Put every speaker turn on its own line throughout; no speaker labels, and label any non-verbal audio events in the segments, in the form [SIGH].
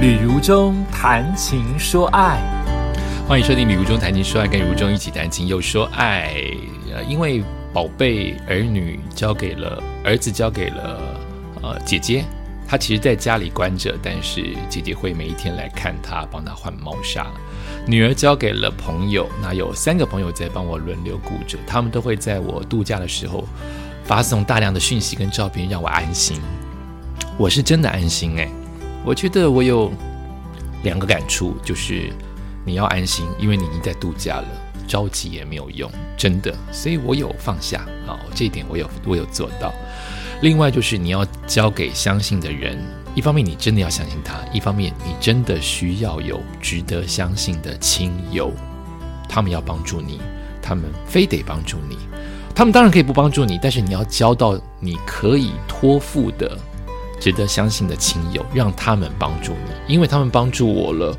旅如中谈情说爱，
欢迎收听《旅如中谈情说爱》，跟如中一起谈情又说爱。呃，因为宝贝儿女交给了儿子，交给了呃姐姐，他其实在家里关着，但是姐姐会每一天来看他，帮他换猫砂。女儿交给了朋友，那有三个朋友在帮我轮流顾着，他们都会在我度假的时候发送大量的讯息跟照片，让我安心。我是真的安心哎。我觉得我有两个感触，就是你要安心，因为你已经在度假了，着急也没有用，真的。所以我有放下，好，这一点我有我有做到。另外就是你要交给相信的人，一方面你真的要相信他，一方面你真的需要有值得相信的亲友，他们要帮助你，他们非得帮助你，他们当然可以不帮助你，但是你要交到你可以托付的。值得相信的亲友，让他们帮助你，因为他们帮助我了，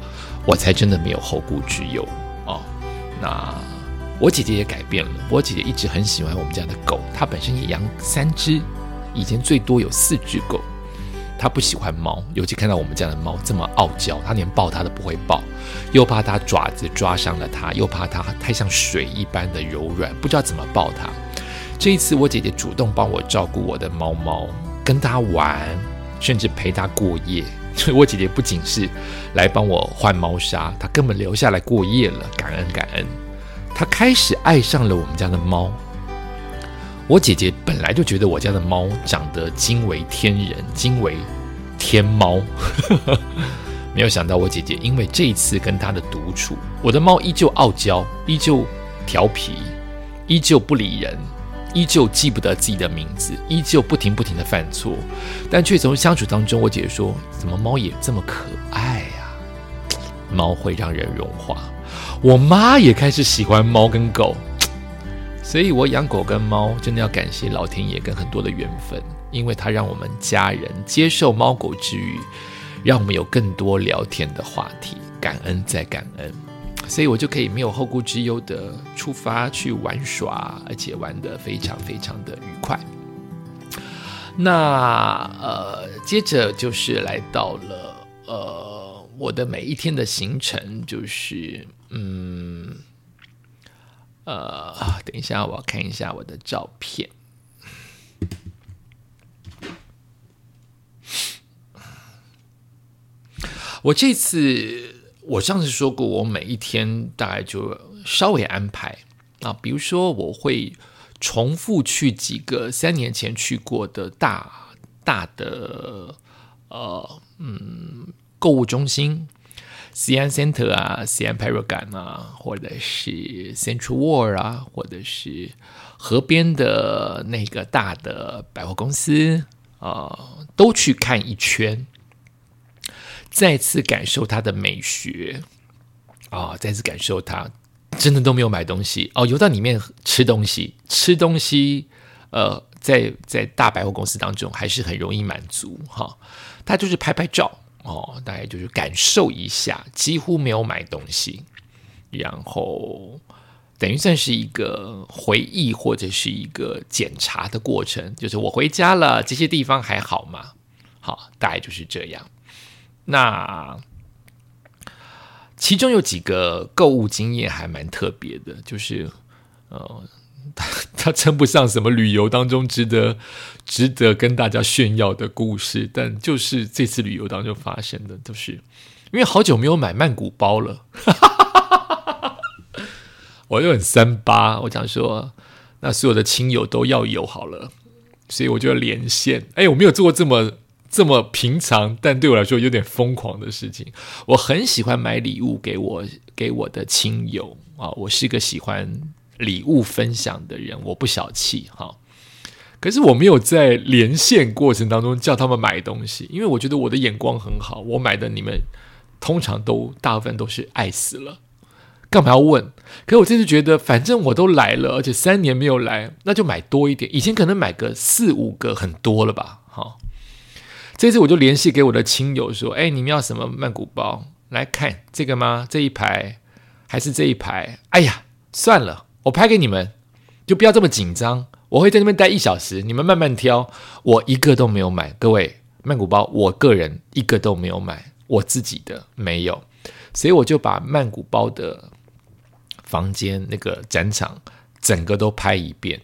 我才真的没有后顾之忧哦。那我姐姐也改变了，我姐姐一直很喜欢我们家的狗，她本身也养三只，以前最多有四只狗。她不喜欢猫，尤其看到我们家的猫这么傲娇，她连抱它都不会抱，又怕它爪子抓伤了它，又怕它太像水一般的柔软，不知道怎么抱它。这一次，我姐姐主动帮我照顾我的猫猫，跟它玩。甚至陪他过夜，[LAUGHS] 所以我姐姐不仅是来帮我换猫砂，她根本留下来过夜了。感恩感恩，她开始爱上了我们家的猫。我姐姐本来就觉得我家的猫长得惊为天人，惊为天猫，[LAUGHS] 没有想到我姐姐因为这一次跟她的独处，我的猫依旧傲娇，依旧调皮，依旧不理人。依旧记不得自己的名字，依旧不停不停的犯错，但却从相处当中，我姐姐说：“怎么猫也这么可爱呀？猫会让人融化。”我妈也开始喜欢猫跟狗，所以我养狗跟猫真的要感谢老天爷跟很多的缘分，因为它让我们家人接受猫狗之余，让我们有更多聊天的话题，感恩再感恩。所以我就可以没有后顾之忧的出发去玩耍，而且玩得非常非常的愉快。那呃，接着就是来到了呃我的每一天的行程，就是嗯呃，等一下我要看一下我的照片。我这次。我上次说过，我每一天大概就稍微安排啊，比如说我会重复去几个三年前去过的大大的呃嗯购物中心，西安 Center 啊，西安 Paragon 啊，或者是 Central World 啊，或者是河边的那个大的百货公司啊，都去看一圈。再次感受它的美学啊！再次感受它，真的都没有买东西哦，游到里面吃东西，吃东西，呃，在在大百货公司当中还是很容易满足哈。他就是拍拍照哦，大概就是感受一下，几乎没有买东西，然后等于算是一个回忆或者是一个检查的过程，就是我回家了，这些地方还好吗？好，大概就是这样。那其中有几个购物经验还蛮特别的，就是呃，他 [LAUGHS] 他称不上什么旅游当中值得值得跟大家炫耀的故事，但就是这次旅游当中发生的，都是因为好久没有买曼谷包了，[LAUGHS] 我又很三八，我想说，那所有的亲友都要有好了，所以我就连线。哎，我没有做过这么。这么平常，但对我来说有点疯狂的事情。我很喜欢买礼物给我给我的亲友啊，我是个喜欢礼物分享的人，我不小气哈。可是我没有在连线过程当中叫他们买东西，因为我觉得我的眼光很好，我买的你们通常都大部分都是爱死了，干嘛要问？可我这次觉得，反正我都来了，而且三年没有来，那就买多一点。以前可能买个四五个很多了吧，好。这次我就联系给我的亲友说：“哎，你们要什么曼谷包？来看这个吗？这一排还是这一排？哎呀，算了，我拍给你们，就不要这么紧张。我会在那边待一小时，你们慢慢挑。我一个都没有买，各位曼谷包，我个人一个都没有买。我自己的没有，所以我就把曼谷包的房间那个展场整个都拍一遍，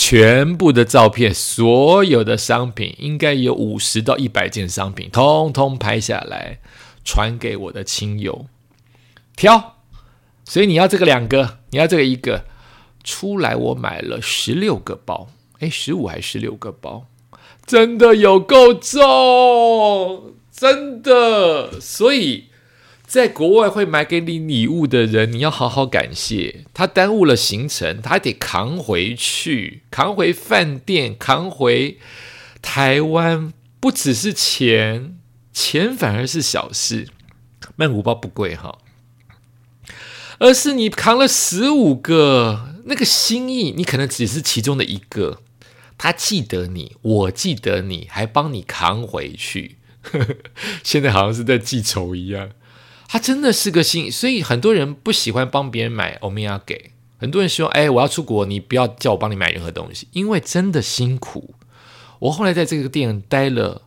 全部的照片，所有的商品，应该有五十到一百件商品，通通拍下来，传给我的亲友挑。所以你要这个两个，你要这个一个，出来我买了十六个包，哎，十五还是十六个包，真的有够重，真的。所以在国外会买给你礼物的人，你要好好感谢他，耽误了行程，他还得扛回去，扛回饭店，扛回台湾，不只是钱，钱反而是小事。曼谷包不贵哈。而是你扛了十五个，那个心意，你可能只是其中的一个。他记得你，我记得你，还帮你扛回去。[LAUGHS] 现在好像是在记仇一样。他真的是个心，所以很多人不喜欢帮别人买欧米亚给。很多人希望：“哎，我要出国，你不要叫我帮你买任何东西，因为真的辛苦。”我后来在这个店待了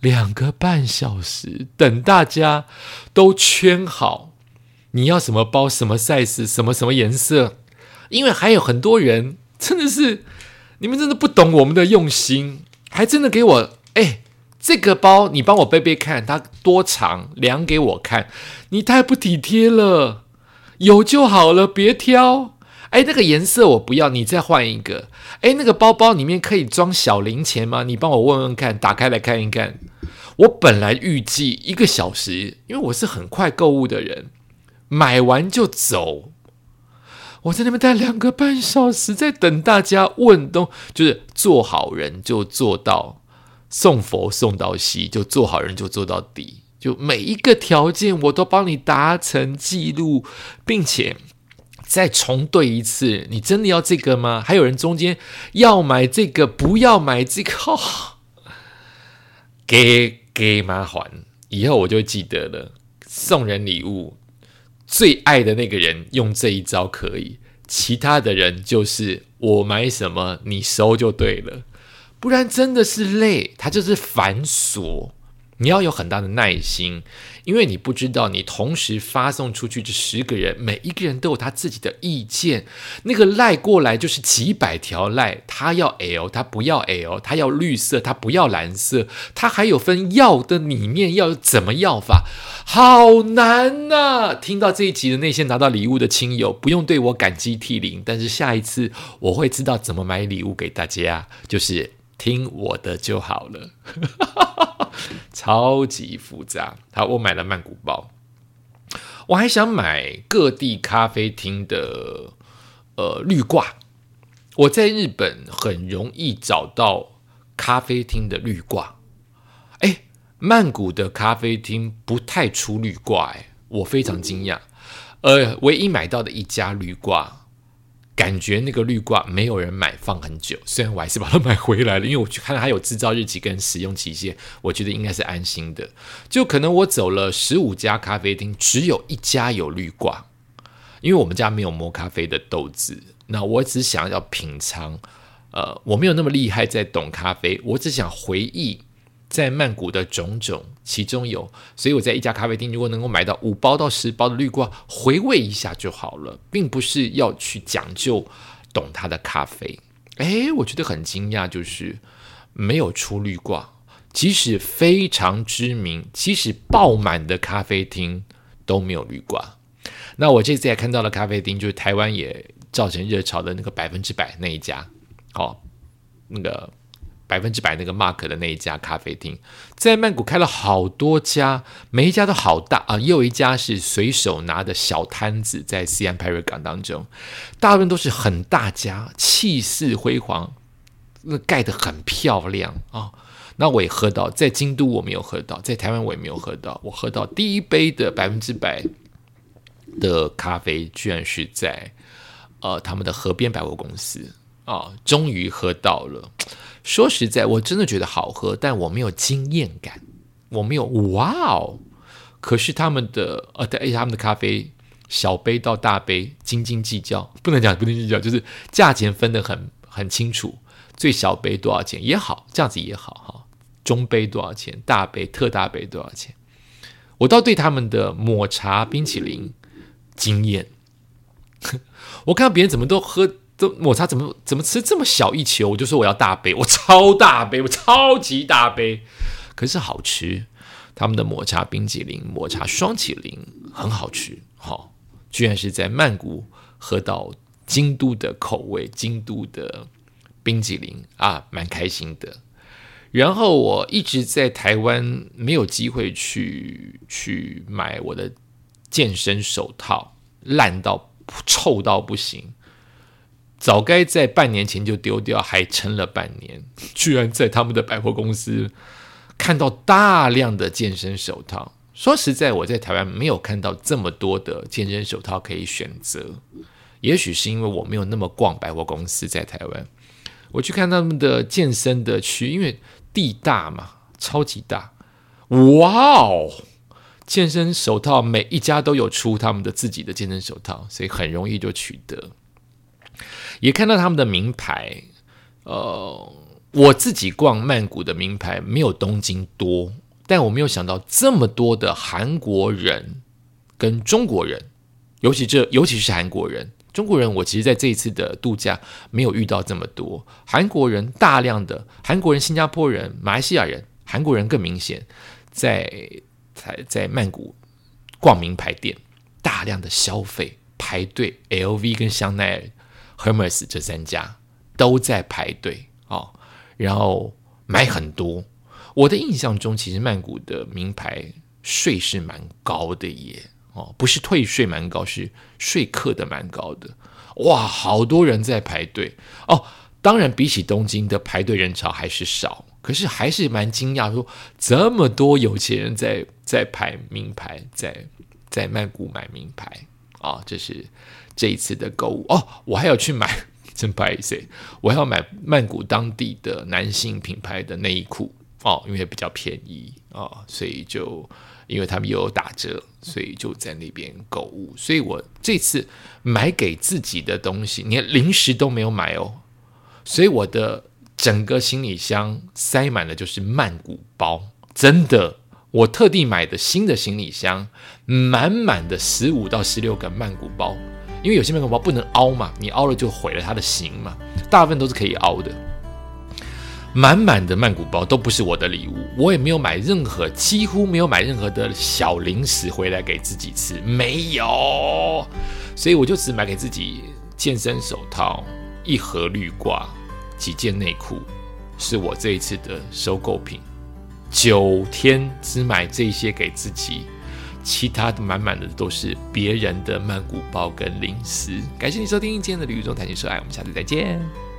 两个半小时，等大家都圈好。你要什么包？什么 size？什么什么颜色？因为还有很多人真的是，你们真的不懂我们的用心，还真的给我哎，这个包你帮我背背看，它多长，量给我看。你太不体贴了，有就好了，别挑。哎，那个颜色我不要，你再换一个。哎，那个包包里面可以装小零钱吗？你帮我问问看，打开来看一看。我本来预计一个小时，因为我是很快购物的人。买完就走，我在那边待两个半小时，在等大家问东，就是做好人就做到送佛送到西，就做好人就做到底，就每一个条件我都帮你达成记录，并且再重对一次。你真的要这个吗？还有人中间要买这个，不要买这个，给给麻烦，以后我就记得了，送人礼物。最爱的那个人用这一招可以，其他的人就是我买什么你收就对了，不然真的是累，它就是繁琐。你要有很大的耐心，因为你不知道你同时发送出去这十个人，每一个人都有他自己的意见。那个赖过来就是几百条赖，他要 L，他不要 L，他要绿色，他不要蓝色，他还有分要的里面要怎么要法，好难呐！听到这一集的那些拿到礼物的亲友，不用对我感激涕零，但是下一次我会知道怎么买礼物给大家，就是听我的就好了。[LAUGHS] 超级复杂。好，我买了曼谷包，我还想买各地咖啡厅的呃绿挂。我在日本很容易找到咖啡厅的绿挂。哎，曼谷的咖啡厅不太出绿挂，哎，我非常惊讶。呃，唯一买到的一家绿挂。感觉那个绿挂没有人买，放很久。虽然我还是把它买回来了，因为我去看它有制造日期跟使用期限，我觉得应该是安心的。就可能我走了十五家咖啡厅，只有一家有绿挂，因为我们家没有磨咖啡的豆子。那我只想要品尝，呃，我没有那么厉害在懂咖啡，我只想回忆。在曼谷的种种，其中有，所以我在一家咖啡厅，如果能够买到五包到十包的绿挂，回味一下就好了，并不是要去讲究懂它的咖啡。诶，我觉得很惊讶，就是没有出绿挂，即使非常知名、即使爆满的咖啡厅都没有绿挂。那我这次也看到了咖啡厅，就是台湾也造成热潮的那个百分之百那一家，好，那个。百分之百那个 Mark 的那一家咖啡厅，在曼谷开了好多家，每一家都好大啊！也有一家是随手拿的小摊子，在西安 Paragon 当中，大部分都是很大家，气势辉煌，那盖得很漂亮啊！那我也喝到，在京都我没有喝到，在台湾我也没有喝到，我喝到第一杯的百分之百的咖啡，居然是在呃他们的河边百货公司啊！终于喝到了。说实在，我真的觉得好喝，但我没有惊艳感，我没有哇哦。可是他们的呃，对，他们的咖啡小杯到大杯斤斤计较，不能讲不斤计较，就是价钱分得很很清楚。最小杯多少钱也好，这样子也好哈。中杯多少钱，大杯、特大杯多少钱。我倒对他们的抹茶冰淇淋惊艳。[LAUGHS] 我看别人怎么都喝都抹茶，怎么怎么吃这么小一球，我就说我要大杯，[LAUGHS] 我超大杯，我超级大杯，可是好吃。他们的抹茶冰淇淋、抹茶双淇淋很好吃，好，居然是在曼谷喝到京都的口味，京都的冰淇淋啊，蛮开心的。然后我一直在台湾没有机会去去买我的健身手套，烂到臭到不行，早该在半年前就丢掉，还撑了半年，居然在他们的百货公司看到大量的健身手套。说实在，我在台湾没有看到这么多的健身手套可以选择，也许是因为我没有那么逛百货公司，在台湾我去看他们的健身的区，因为。地大嘛，超级大，哇哦！健身手套每一家都有出他们的自己的健身手套，所以很容易就取得。也看到他们的名牌，呃，我自己逛曼谷的名牌没有东京多，但我没有想到这么多的韩国人跟中国人，尤其这尤其是韩国人。中国人，我其实在这一次的度假没有遇到这么多韩国人，大量的韩国人、新加坡人、马来西亚人，韩国人更明显，在在在曼谷逛名牌店，大量的消费排队，LV 跟香奈儿、Hermes 这三家都在排队哦，然后买很多。我的印象中，其实曼谷的名牌税是蛮高的耶。哦，不是退税蛮高，是税课的蛮高的。哇，好多人在排队哦。当然，比起东京的排队人潮还是少，可是还是蛮惊讶，说这么多有钱人在在排名牌，在在曼谷买名牌啊。这是这一次的购物哦。我还要去买，[LAUGHS] 真不好意思，我还要买曼谷当地的男性品牌的内衣裤哦，因为比较便宜啊，所以就。因为他们又有打折，所以就在那边购物。所以我这次买给自己的东西，连零食都没有买哦。所以我的整个行李箱塞满了就是曼谷包，真的，我特地买的新的行李箱，满满的十五到十六个曼谷包。因为有些曼谷包不能凹嘛，你凹了就毁了它的形嘛，大部分都是可以凹的。满满的曼谷包都不是我的礼物，我也没有买任何，几乎没有买任何的小零食回来给自己吃，没有，所以我就只买给自己健身手套、一盒绿挂、几件内裤，是我这一次的收购品。九天只买这些给自己，其他的满满的都是别人的曼谷包跟零食。感谢你收听今天的旅途中谈情说爱，我们下次再见。